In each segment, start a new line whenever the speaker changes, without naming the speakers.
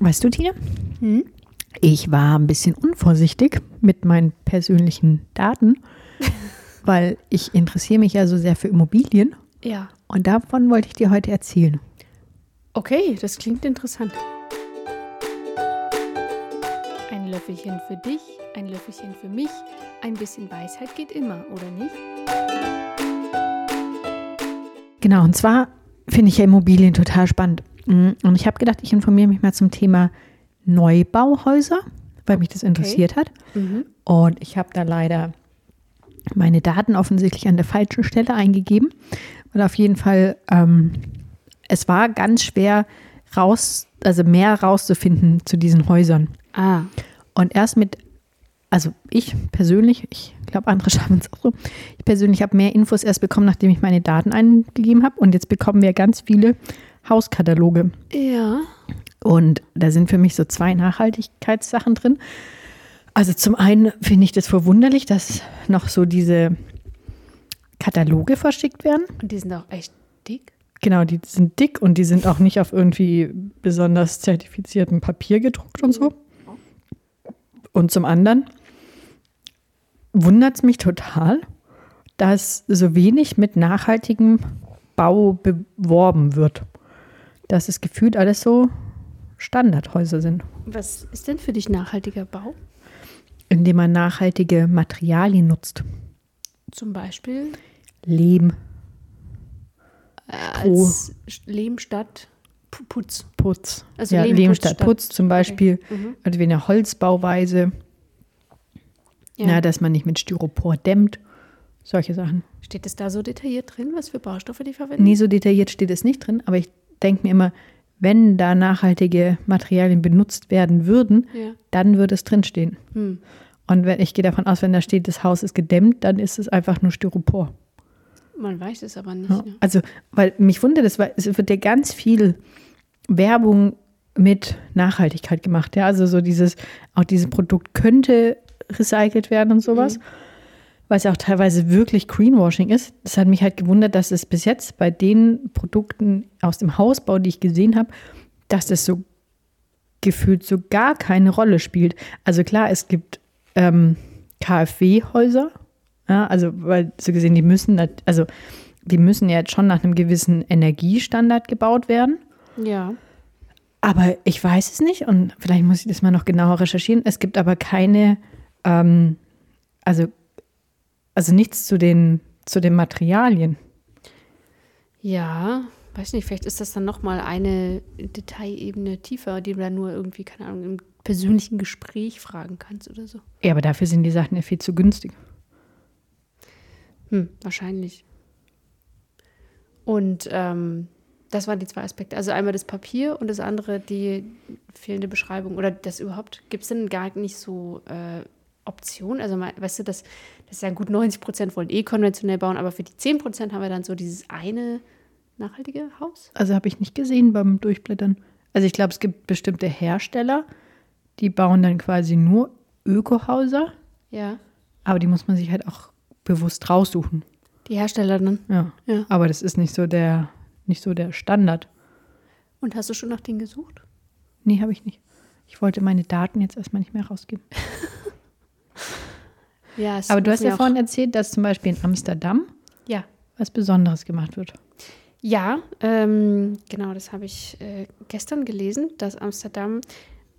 Weißt du, Tina?
Hm?
Ich war ein bisschen unvorsichtig mit meinen persönlichen Daten, weil ich interessiere mich ja so sehr für Immobilien
Ja.
und davon wollte ich dir heute erzählen.
Okay, das klingt interessant. Ein Löffelchen für dich, ein Löffelchen für mich. Ein bisschen Weisheit geht immer, oder nicht?
Genau, und zwar finde ich ja Immobilien total spannend. Mm, Und ich habe gedacht, ich informiere mich mal zum Thema Neubauhäuser, weil mich das interessiert hat.
Mhm.
Und ich habe da leider meine Daten offensichtlich an der falschen Stelle eingegeben. Und auf jeden Fall, ähm, es war ganz schwer raus, also mehr rauszufinden zu diesen Häusern.
Ah,
Und erst mit, also ich persönlich, ich glaube, andere schaffen es auch so. Ich persönlich habe mehr Infos erst bekommen, nachdem ich meine Daten eingegeben habe. Und jetzt bekommen wir ganz viele Hauskataloge.
ja.
Und da sind für mich so zwei Nachhaltigkeitssachen drin. Also zum einen finde ich das verwunderlich, dass noch so diese Kataloge verschickt werden.
Und die sind auch echt dick.
Genau, die sind dick und die sind auch nicht auf irgendwie besonders zertifiziertem Papier gedruckt und so. Und zum anderen wundert es mich total, dass so wenig mit nachhaltigem Bau beworben wird. Dass es gefühlt alles so Standardhäuser sind,
Was ist denn für dich nachhaltiger Bau?
indem man nachhaltige Materialien nutzt.
Zum Beispiel
Lehm,
äh, als Lehm statt Pu- Putz.
Putz.
Also
ja, Lehm statt
statt-
Putz zum Beispiel.
Mhm.
Also wie eine Holzbauweise.
Ja.
Ja. dass man nicht mit Styropor dämmt. Solche Sachen.
Steht es da so detailliert drin, was für Baustoffe die verwenden?
Nie so detailliert steht es nicht drin, aber ich denke mir immer, wenn da nachhaltige Materialien benutzt werden würden,
Ja.
dann würde es drinstehen.
Hm.
Und wenn, ich gehe davon aus, wenn da steht, das Haus ist gedämmt, dann ist es einfach nur Styropor.
Man weiß es aber nicht.
Ja.
Ne?
Also, weil mich wundert es, weil es wird ja ganz viel Werbung mit Nachhaltigkeit gemacht. Ja, also so dieses, auch dieses Produkt könnte recycelt werden und sowas. Was ja auch teilweise wirklich Greenwashing ist. Das hat mich halt gewundert, dass es bis jetzt bei den Produkten aus dem Hausbau, die ich gesehen habe, dass das so gefühlt so gar keine Rolle spielt. Also klar, es gibt ähm, KfW-Häuser, ja, also weil so gesehen, die müssen, also die müssen ja jetzt schon nach einem gewissen Energiestandard gebaut werden.
Ja.
Aber ich weiß es nicht und vielleicht muss ich das mal noch genauer recherchieren. Es gibt aber keine, ähm, also, also nichts zu den, zu den Materialien.
Ja, weiß nicht, vielleicht ist das dann nochmal eine Detailebene tiefer, die du dann nur irgendwie, keine Ahnung, im persönlichen Gespräch fragen kannst oder so.
Ja, aber dafür sind die Sachen ja viel zu günstig.
Hm, wahrscheinlich. Und ähm, das waren die zwei Aspekte. Also einmal das Papier und das andere die fehlende Beschreibung. Oder das überhaupt, gibt es denn gar nicht so äh, Optionen? Also weißt du, das, das ist ja gut 90 Prozent wollen eh konventionell bauen, aber für die 10 Prozent haben wir dann so dieses eine nachhaltige Haus.
Also habe ich nicht gesehen beim Durchblättern. Also ich glaube, es gibt bestimmte Hersteller, die bauen dann quasi nur Ökohäuser,
Ja.
aber die muss man sich halt auch bewusst raussuchen.
Die Hersteller dann.
Ja.
Ja.
Aber das ist nicht so der, nicht so der Standard.
Und hast du schon nach denen gesucht?
Nee, habe ich nicht. Ich wollte meine Daten jetzt erstmal nicht mehr rausgeben.
Ja,
Aber du hast ja vorhin erzählt, dass zum Beispiel in Amsterdam
Ja.
was Besonderes gemacht wird.
Ja, ähm, genau, das habe ich äh, gestern gelesen, dass Amsterdam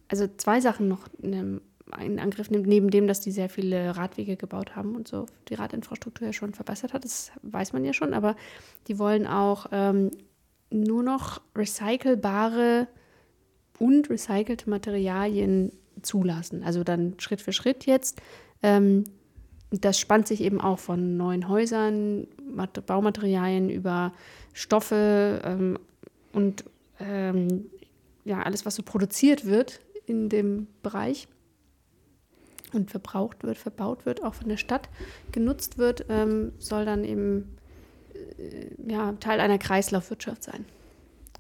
also zwei Sachen noch in, in Angriff nimmt, neben dem, dass die sehr viele Radwege gebaut haben und so die Radinfrastruktur ja schon verbessert hat, das weiß man ja schon, aber die wollen auch ähm, nur noch recycelbare und recycelte Materialien zulassen. Also dann Schritt für Schritt jetzt. Ähm, das spannt sich eben auch von neuen Häusern, Mat Baumaterialien über Stoffe ähm, und ähm, ja, alles, was so produziert wird in dem Bereich und verbraucht wird, verbaut wird, auch von der Stadt genutzt wird, ähm, soll dann eben äh, ja, Teil einer Kreislaufwirtschaft sein.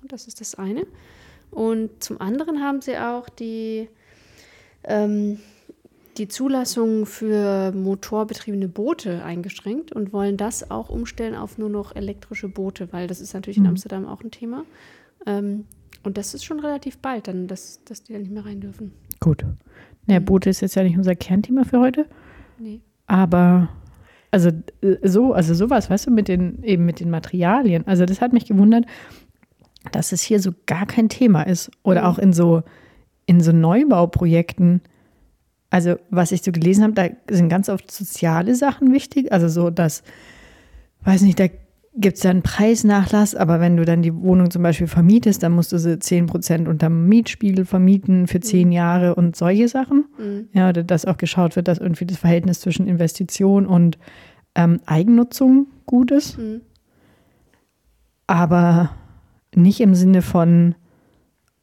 Und das ist das eine. Und zum anderen haben sie auch die ähm, die Zulassung für motorbetriebene Boote eingeschränkt und wollen das auch umstellen auf nur noch elektrische Boote, weil das ist natürlich in
Mhm.
Amsterdam auch ein Thema. Ähm, Und das ist schon relativ bald dann, dass, dass die da nicht mehr rein dürfen.
Gut. Ja, Boote ist jetzt ja nicht unser Kernthema für heute.
Nee.
Aber also äh, so, also sowas, weißt du, mit den, eben mit den Materialien. Also das hat mich gewundert, dass es hier so gar kein Thema ist. Oder
Mhm.
auch in so, in so Neubauprojekten. Also, was ich so gelesen habe, da sind ganz oft soziale Sachen wichtig. Also so, dass, weiß nicht, da gibt es dann Preisnachlass, aber wenn du dann die Wohnung zum Beispiel vermietest, dann musst du sie 10% unterm Mietspiegel vermieten für zehn Jahre und solche Sachen.
Mhm.
Ja, oder dass auch geschaut wird, dass irgendwie das Verhältnis zwischen Investition und ähm, Eigennutzung gut ist.
Mhm.
Aber nicht im Sinne von,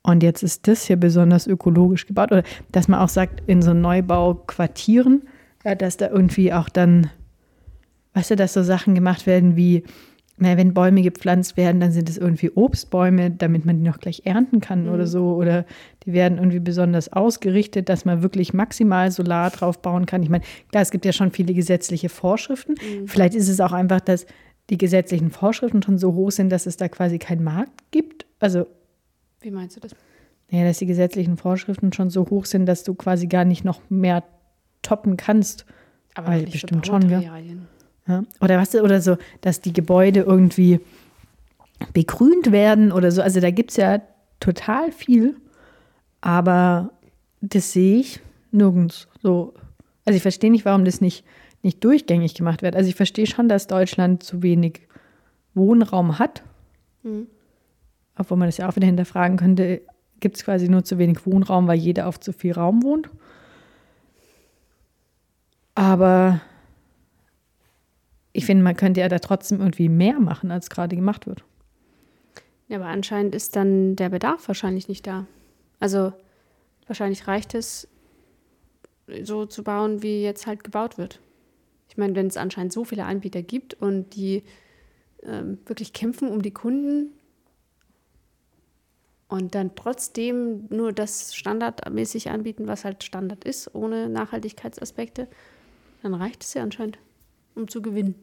und jetzt ist das hier besonders ökologisch gebaut. Oder dass man auch sagt, in so Neubauquartieren, dass da irgendwie auch dann, weißt du, dass so Sachen gemacht werden wie, na, wenn Bäume gepflanzt werden, dann sind es irgendwie Obstbäume, damit man die noch gleich ernten kann oder so. Oder die werden irgendwie besonders ausgerichtet, dass man wirklich maximal Solar drauf bauen kann. Ich meine, klar, es gibt ja schon viele gesetzliche Vorschriften. Vielleicht ist es auch einfach, dass die gesetzlichen Vorschriften schon so hoch sind, dass es da quasi keinen Markt gibt. Also,
Wie meinst du das?
naja, dass die gesetzlichen Vorschriften schon so hoch sind, dass du quasi gar nicht noch mehr toppen kannst.
Aber
Weil bestimmt schon, gell? Ja? Oder was oder so, dass die Gebäude irgendwie begrünt werden oder so. Also da gibt es ja total viel, aber das sehe ich nirgends so. Also ich verstehe nicht, warum das nicht, nicht durchgängig gemacht wird. Also ich verstehe schon, dass Deutschland zu wenig Wohnraum hat,
Mhm.
Obwohl man das ja auch wieder hinterfragen könnte, gibt es quasi nur zu wenig Wohnraum, weil jeder auf zu viel Raum wohnt. Aber ich finde, man könnte ja da trotzdem irgendwie mehr machen, als gerade gemacht wird.
Ja, aber anscheinend ist dann der Bedarf wahrscheinlich nicht da. Also wahrscheinlich reicht es, so zu bauen, wie jetzt halt gebaut wird. Ich meine, wenn es anscheinend so viele Anbieter gibt und die ähm, wirklich kämpfen um die Kunden und dann trotzdem nur das standardmäßig anbieten, was halt Standard ist, ohne Nachhaltigkeitsaspekte, dann reicht es ja anscheinend, um zu gewinnen.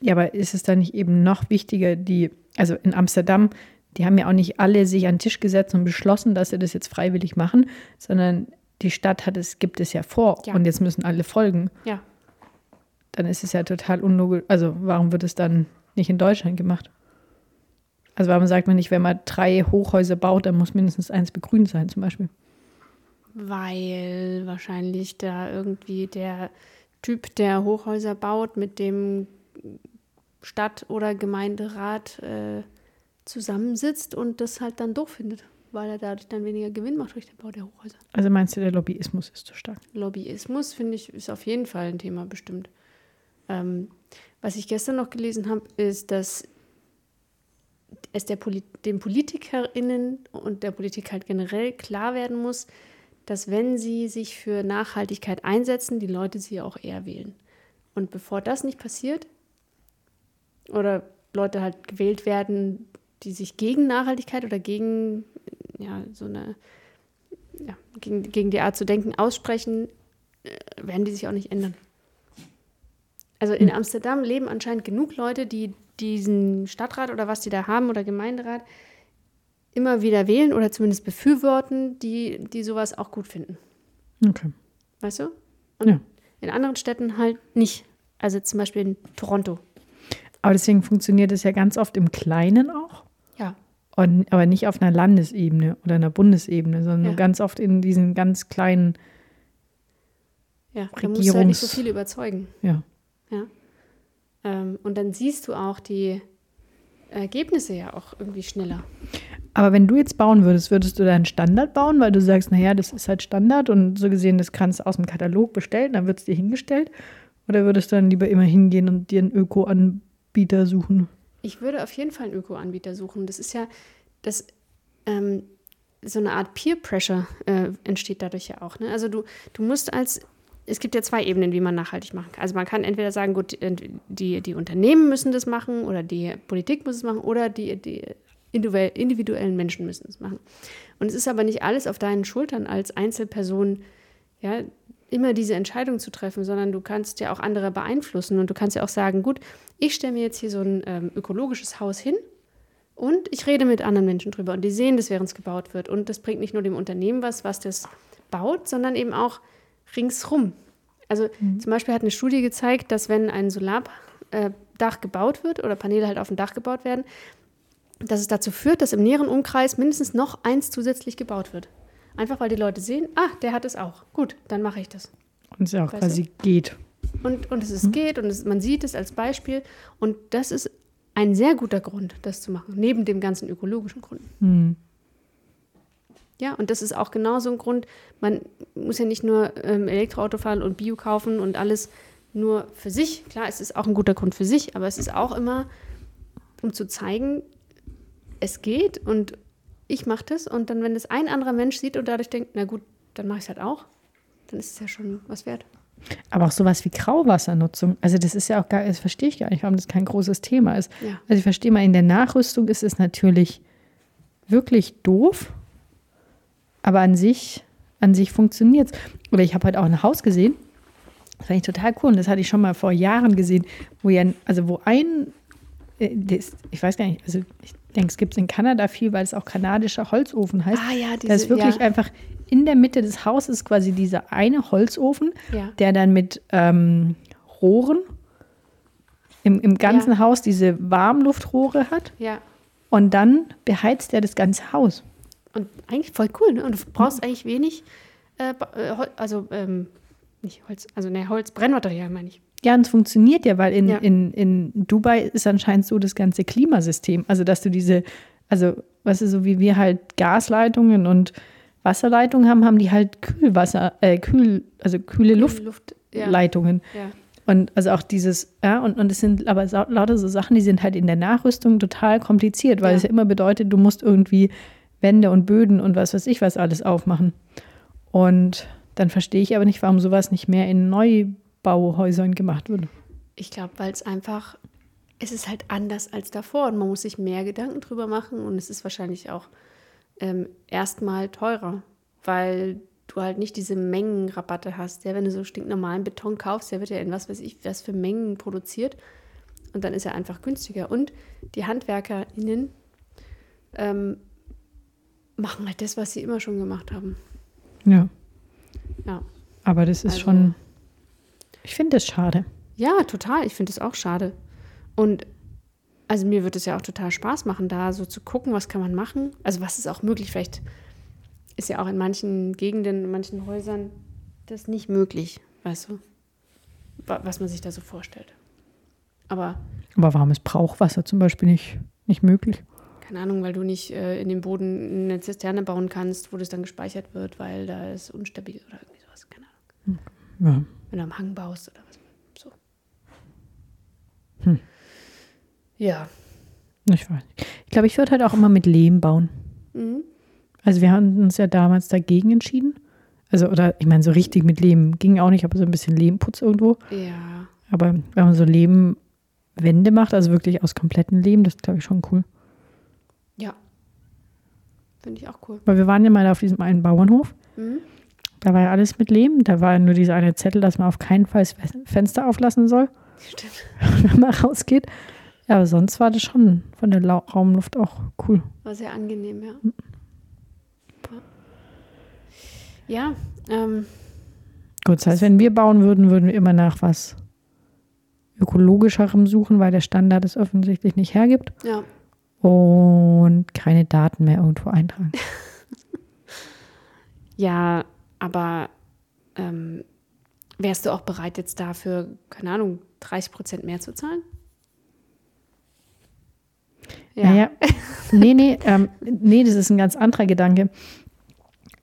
Ja, aber ist es dann nicht eben noch wichtiger, die, also in Amsterdam, die haben ja auch nicht alle sich an den Tisch gesetzt und beschlossen, dass sie das jetzt freiwillig machen, sondern die Stadt hat es, gibt es ja vor
Ja.
und jetzt müssen alle folgen.
Ja,
Dann ist es ja total unlogisch. Also warum wird es dann nicht in Deutschland gemacht? Also warum sagt man nicht, wenn man drei Hochhäuser baut, dann muss mindestens eins begrünt sein zum Beispiel?
Weil wahrscheinlich da irgendwie der Typ, der Hochhäuser baut, mit dem Stadt- oder Gemeinderat äh, zusammensitzt und das halt dann doof findet, weil er dadurch dann weniger Gewinn macht durch den Bau der Hochhäuser.
Also meinst du, der Lobbyismus ist zu stark?
Lobbyismus, finde ich, ist auf jeden Fall ein Thema bestimmt. Ähm, was ich gestern noch gelesen habe, ist, dass es der Poli den PolitikerInnen und der Politik halt generell klar werden muss, dass wenn sie sich für Nachhaltigkeit einsetzen, die Leute sie auch eher wählen. Und bevor das nicht passiert oder Leute halt gewählt werden, die sich gegen Nachhaltigkeit oder gegen ja, so eine ja, gegen, gegen die Art zu denken aussprechen, äh, werden die sich auch nicht ändern. Also in Amsterdam leben anscheinend genug Leute, die diesen Stadtrat oder was die da haben oder Gemeinderat immer wieder wählen oder zumindest befürworten, die, die sowas auch gut finden.
Okay.
Weißt du? Und
Ja.
in anderen Städten halt nicht. Also zum Beispiel in Toronto.
Aber deswegen funktioniert es ja ganz oft im Kleinen auch.
Ja.
Und, aber nicht auf einer Landesebene oder einer Bundesebene, sondern
Ja.
nur ganz oft in diesen ganz kleinen,
Ja, da musst du halt nicht so
Regierungs-
viele überzeugen.
ja.
Ja. Ähm, und dann siehst du auch die Ergebnisse ja auch irgendwie schneller.
Aber wenn du jetzt bauen würdest, würdest du da einen Standard bauen, weil du sagst, naja, das ist halt Standard und so gesehen, das kannst du aus dem Katalog bestellen, dann wird es dir hingestellt? Oder würdest du dann lieber immer hingehen und dir einen Öko-Anbieter suchen?
Ich würde auf jeden Fall einen Öko-Anbieter suchen. Das ist ja, das, ähm, so eine Art Peer Pressure äh, entsteht dadurch ja auch. Ne? Also du, du musst als, es gibt ja zwei Ebenen, wie man nachhaltig machen kann. Also man kann entweder sagen, gut, die, die, Unternehmen müssen das machen oder die Politik muss es machen oder die, die individuell, individuellen Menschen müssen es machen. Und es ist aber nicht alles auf deinen Schultern als Einzelperson, ja, immer diese Entscheidung zu treffen, sondern du kannst ja auch andere beeinflussen und du kannst ja auch sagen, gut, ich stelle mir jetzt hier so ein ähm, ökologisches Haus hin Und ich rede mit anderen Menschen drüber und die sehen das, während es gebaut wird. Und das bringt nicht nur dem Unternehmen was, was das baut, sondern eben auch ringsrum. Also zum Beispiel hat eine Studie gezeigt, dass wenn ein Solardach gebaut wird oder Paneele halt auf dem Dach gebaut werden, dass es dazu führt, dass im näheren Umkreis mindestens noch eins zusätzlich gebaut wird. Einfach weil die Leute sehen, ah, der hat es auch. Gut, dann mache ich das.
Und es ja auch
Weißt
quasi geht.
Und, und es ist, geht und es, man sieht es als Beispiel. Und das ist ein sehr guter Grund, das zu machen, neben dem ganzen ökologischen Grund.
Hm.
Ja, und das ist auch genau so ein Grund. Man muss ja nicht nur ähm, Elektroauto fahren und Bio kaufen und alles nur für sich. Klar, es ist auch ein guter Grund für sich, aber es ist auch immer, um zu zeigen, es geht und ich mache das. Und dann, wenn das ein anderer Mensch sieht und dadurch denkt, na gut, dann mache ich es halt auch, dann ist es ja schon was wert.
Aber auch sowas wie Grauwassernutzung. Also das ist ja auch gar, das verstehe ich gar nicht, warum das kein großes Thema ist.
Ja.
Also ich verstehe mal, in der Nachrüstung ist es natürlich wirklich doof, aber an sich, an sich funktioniert es. Oder ich habe heute auch ein Haus gesehen, das fand ich total cool und das hatte ich schon mal vor Jahren gesehen, wo ja, also wo ein, äh, das, ich weiß gar nicht, also ich denke, es gibt es in Kanada viel, weil es auch kanadischer Holzofen heißt.
Ah ja,
Da ist wirklich
ja.
einfach in der Mitte des Hauses quasi dieser eine Holzofen,
Ja.
der dann mit ähm, Rohren im, im ganzen
Ja.
Haus diese Warmluftrohre hat
Ja.
und dann beheizt er das ganze Haus.
Und eigentlich voll cool, ne? Und du brauchst eigentlich wenig, äh, äh, also ähm, nicht Holz, also ne, Holz, Brennmaterial meine ich.
Ja, und es funktioniert ja, weil in,
Ja.
in, in Dubai ist anscheinend so das ganze Klimasystem. Also, dass du diese, also, weißt du, so wie wir halt Gasleitungen und Wasserleitungen haben, haben die halt Kühlwasser, äh, kühl, also kühle
Luft,
Luftleitungen.
ja. ja.
Und also auch dieses, ja, und, und es sind aber lauter so Sachen, die sind halt in der Nachrüstung total kompliziert, weil es ja immer bedeutet, du musst irgendwie Wände und Böden und was weiß ich was alles aufmachen. Und dann verstehe ich aber nicht, warum sowas nicht mehr in Neubauhäusern gemacht wird.
Ich glaube, weil es einfach, es ist halt anders als davor und man muss sich mehr Gedanken drüber machen und es ist wahrscheinlich auch ähm, erstmal teurer, weil du halt nicht diese Mengenrabatte hast. Ja, wenn du so stinknormalen Beton kaufst, der wird ja in was weiß ich, was für Mengen produziert und dann ist er einfach günstiger. Und die HandwerkerInnen ähm, machen halt das, was sie immer schon gemacht haben.
Ja.
Ja.
Aber das ist
Also-
schon, ich finde das schade.
Ja, total. Ich finde es auch schade. Und also mir wird es ja auch total Spaß machen, da so zu gucken, was kann man machen. Also was ist auch möglich. Vielleicht ist ja auch in manchen Gegenden, in manchen Häusern das nicht möglich, weißt du, wa- was man sich da so vorstellt. Aber
Aber warum ist Brauchwasser zum Beispiel nicht, nicht möglich?
Keine Ahnung, weil du nicht äh, in den Boden eine Zisterne bauen kannst, wo das dann gespeichert wird, weil da ist unstabil oder irgendwie sowas. Keine Ahnung.
Ja.
Wenn du am Hang baust oder was. So.
Hm.
Ja.
Ich weiß nicht. Ich glaube, ich würde halt auch immer mit Lehm bauen.
Mhm.
Also wir haben uns ja damals dagegen entschieden. Also, oder ich meine, so richtig mit Lehm ging auch nicht, aber so ein bisschen Lehmputz irgendwo.
Ja.
Aber wenn man so Lehmwände macht, also wirklich aus kompletten Lehm, das ist, glaube ich, schon cool.
Finde ich auch cool.
Weil wir waren ja mal auf diesem einen Bauernhof.
Mhm.
Da war ja alles mit Lehm. Da war ja nur dieser eine Zettel, dass man auf keinen Fall das Fenster auflassen soll,
Stimmt.
wenn man rausgeht. Ja, aber sonst war das schon von der Lau Raumluft auch cool.
War sehr angenehm, ja. Ja, ähm,
Gut, das heißt, wenn wir bauen würden, würden wir immer nach was ökologischerem suchen, weil der Standard es offensichtlich nicht hergibt
ja.
Und keine Daten mehr irgendwo eintragen.
Ja, aber ähm, wärst du auch bereit, jetzt dafür, keine Ahnung, 30 Prozent mehr zu zahlen?
Naja, nee, nee, ähm, nee, das ist ein ganz anderer Gedanke.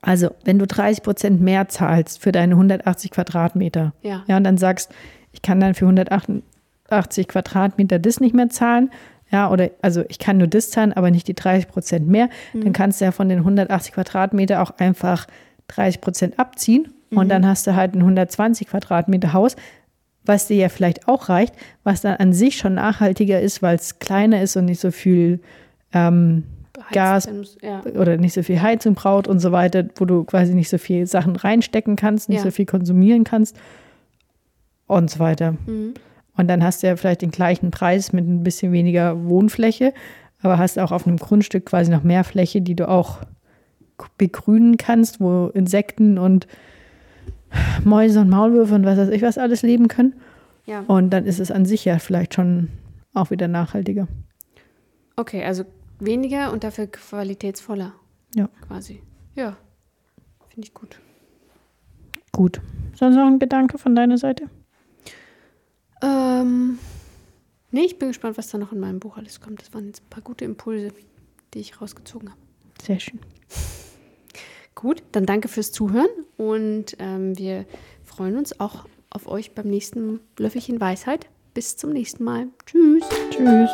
Also, wenn du 30 Prozent mehr zahlst für deine 180 Quadratmeter,
Ja.
ja, und dann sagst, ich kann dann für 188 Quadratmeter das nicht mehr zahlen, ja, oder also ich kann nur das zahlen, aber nicht die 30 Prozent mehr, dann kannst du ja von den 180 Quadratmeter auch einfach 30 Prozent abziehen und dann hast du halt ein 120 Quadratmeter Haus, was dir ja vielleicht auch reicht, was dann an sich schon nachhaltiger ist, weil es kleiner ist und nicht so viel ähm, Gas
muss- Ja.
oder nicht so viel Heizung braucht und so weiter, wo du quasi nicht so viel Sachen reinstecken kannst, nicht
Ja.
so viel konsumieren kannst und so weiter.
Mhm.
Und dann hast du ja vielleicht den gleichen Preis mit ein bisschen weniger Wohnfläche, aber hast auch auf einem Grundstück quasi noch mehr Fläche, die du auch begrünen kannst, wo Insekten und Mäuse und Maulwürfe und was weiß ich was alles leben können.
Ja.
Und dann ist es an sich ja vielleicht schon auch wieder nachhaltiger.
Okay, also weniger und dafür qualitätsvoller.
Ja.
Quasi. Ja. Finde ich gut.
Gut. Sonst noch ein Gedanke von deiner Seite?
Ähm, nee, ich bin gespannt, was da noch in meinem Buch alles kommt. Das waren jetzt ein paar gute Impulse, die ich rausgezogen habe.
Sehr schön.
Gut, dann danke fürs Zuhören und ähm, wir freuen uns auch auf euch beim nächsten Löffelchen Weisheit. Bis zum nächsten Mal. Tschüss.
Tschüss.